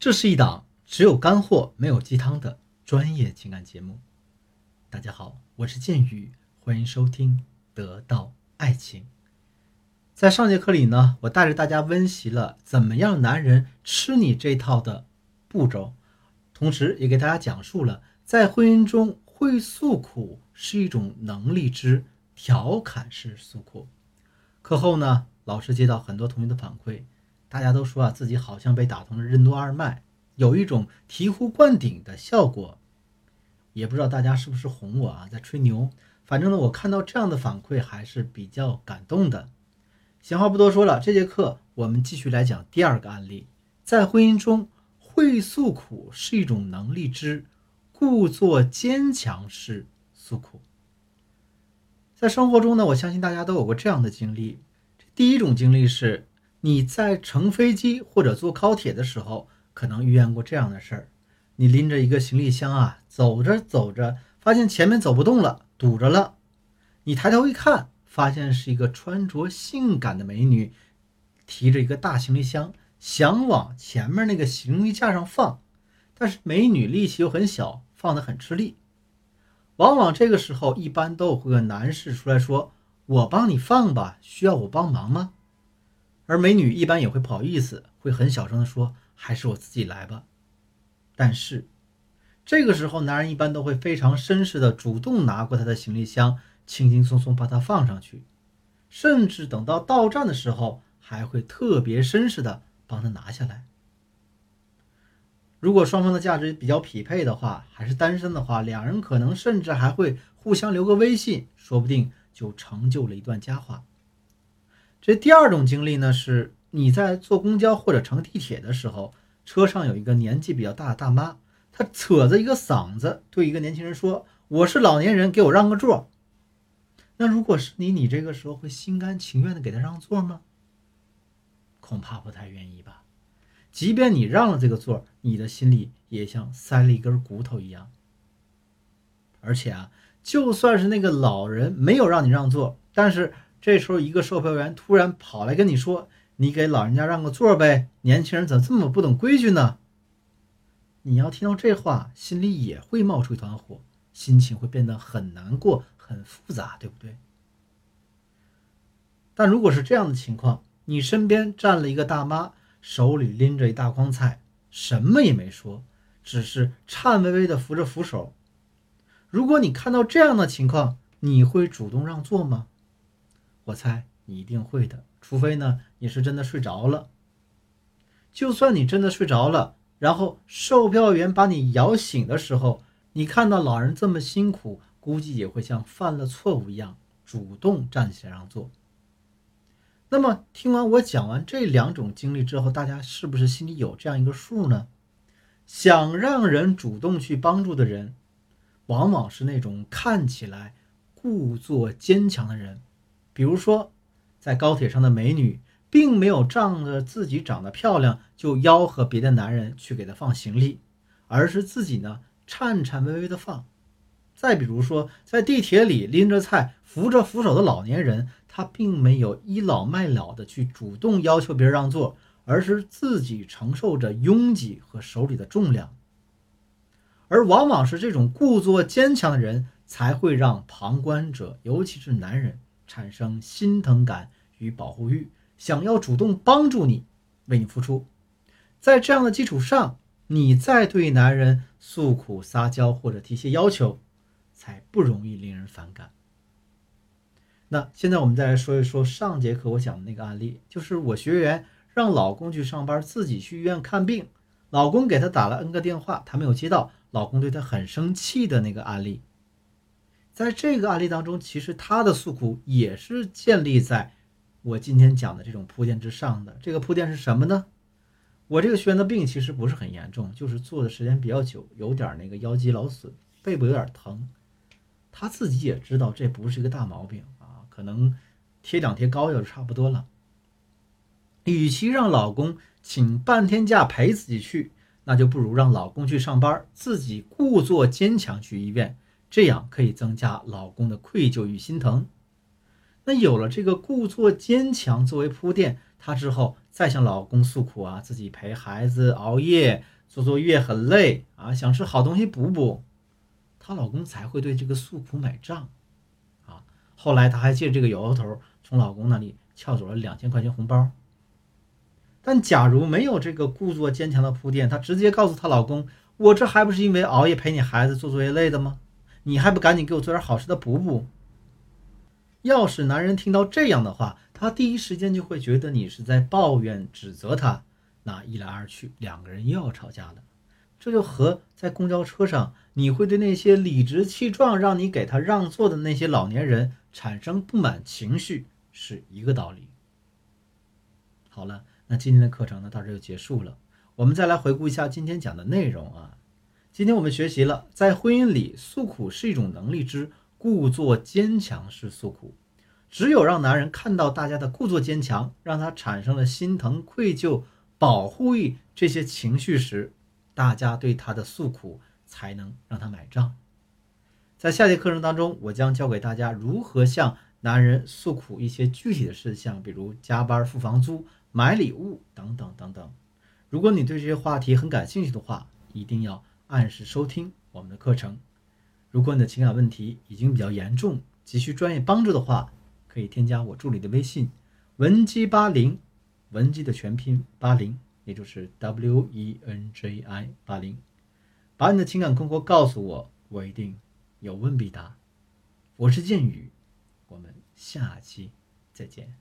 这是一档只有干货没有鸡汤的专业情感节目。大家好，我是剑宇，欢迎收听《得到爱情》。在上节课里呢，我带着大家温习了怎么样男人吃你这套的步骤，同时也给大家讲述了在婚姻中会诉苦是一种能力之调侃式诉苦。课后呢，老师接到很多同学的反馈。大家都说啊，自己好像被打通了任督二脉，有一种醍醐灌顶的效果。也不知道大家是不是哄我啊，在吹牛。反正呢，我看到这样的反馈还是比较感动的。闲话不多说了，这节课我们继续来讲第二个案例。在婚姻中，会诉苦是一种能力之故作坚强式诉苦。在生活中呢，我相信大家都有过这样的经历。第一种经历是。你在乘飞机或者坐高铁的时候，可能遇见过这样的事儿：你拎着一个行李箱啊，走着走着，发现前面走不动了，堵着了。你抬头一看，发现是一个穿着性感的美女，提着一个大行李箱，想往前面那个行李架上放，但是美女力气又很小，放得很吃力。往往这个时候，一般都会有男士出来说：“我帮你放吧，需要我帮忙吗？”而美女一般也会不好意思，会很小声的说：“还是我自己来吧。”但是这个时候，男人一般都会非常绅士的主动拿过她的行李箱，轻轻松松把它放上去，甚至等到到站的时候，还会特别绅士的帮她拿下来。如果双方的价值比较匹配的话，还是单身的话，两人可能甚至还会互相留个微信，说不定就成就了一段佳话。这第二种经历呢，是你在坐公交或者乘地铁的时候，车上有一个年纪比较大的大妈，她扯着一个嗓子对一个年轻人说：“我是老年人，给我让个座。”那如果是你，你这个时候会心甘情愿的给他让座吗？恐怕不太愿意吧。即便你让了这个座，你的心里也像塞了一根骨头一样。而且啊，就算是那个老人没有让你让座，但是。这时候，一个售票员突然跑来跟你说：“你给老人家让个座呗，年轻人怎么这么不懂规矩呢？”你要听到这话，心里也会冒出一团火，心情会变得很难过、很复杂，对不对？但如果是这样的情况，你身边站了一个大妈，手里拎着一大筐菜，什么也没说，只是颤巍巍地扶着扶手。如果你看到这样的情况，你会主动让座吗？我猜你一定会的，除非呢你是真的睡着了。就算你真的睡着了，然后售票员把你摇醒的时候，你看到老人这么辛苦，估计也会像犯了错误一样主动站起来让座。那么听完我讲完这两种经历之后，大家是不是心里有这样一个数呢？想让人主动去帮助的人，往往是那种看起来故作坚强的人。比如说，在高铁上的美女，并没有仗着自己长得漂亮就吆喝别的男人去给她放行李，而是自己呢颤颤巍巍的放。再比如说，在地铁里拎着菜扶着扶手的老年人，他并没有倚老卖老的去主动要求别人让座，而是自己承受着拥挤和手里的重量。而往往是这种故作坚强的人，才会让旁观者，尤其是男人。产生心疼感与保护欲，想要主动帮助你，为你付出，在这样的基础上，你再对男人诉苦撒娇或者提些要求，才不容易令人反感。那现在我们再来说一说上节课我讲的那个案例，就是我学员让老公去上班，自己去医院看病，老公给她打了 N 个电话，她没有接到，老公对她很生气的那个案例。在这个案例当中，其实他的诉苦也是建立在我今天讲的这种铺垫之上的。这个铺垫是什么呢？我这个学员的病其实不是很严重，就是坐的时间比较久，有点那个腰肌劳损，背部有点疼。他自己也知道这不是一个大毛病啊，可能贴两贴膏药就差不多了。与其让老公请半天假陪自己去，那就不如让老公去上班，自己故作坚强去医院。这样可以增加老公的愧疚与心疼。那有了这个故作坚强作为铺垫，她之后再向老公诉苦啊，自己陪孩子熬夜做作业很累啊，想吃好东西补补，她老公才会对这个诉苦买账啊。后来她还借这个由头从老公那里撬走了两千块钱红包。但假如没有这个故作坚强的铺垫，她直接告诉她老公：“我这还不是因为熬夜陪你孩子做作业累的吗？你还不赶紧给我做点好吃的补补？”要是男人听到这样的话，他第一时间就会觉得你是在抱怨、指责他，那一来二去，两个人又要吵架了。这就和在公交车上，你会对那些理直气壮让你给他让座的那些老年人产生不满情绪是一个道理。好了，那今天的课程呢，到这就结束了。我们再来回顾一下今天讲的内容啊。今天我们学习了，在婚姻里诉苦是一种能力之。故作坚强是诉苦，只有让男人看到大家的故作坚强，让他产生了心疼、愧疚、保护欲这些情绪时，大家对他的诉苦才能让他买账。在下节课程当中，我将教给大家如何向男人诉苦一些具体的事项，比如加班、付房租、买礼物等等等等。如果你对这些话题很感兴趣的话，一定要按时收听我们的课程。如果你的情感问题已经比较严重，急需专业帮助的话，可以添加我助理的微信文姬八零，文姬的全拼八零，也就是 W E N J I 八零，把你的情感困惑告诉我，我一定有问必答。我是剑宇，我们下期再见。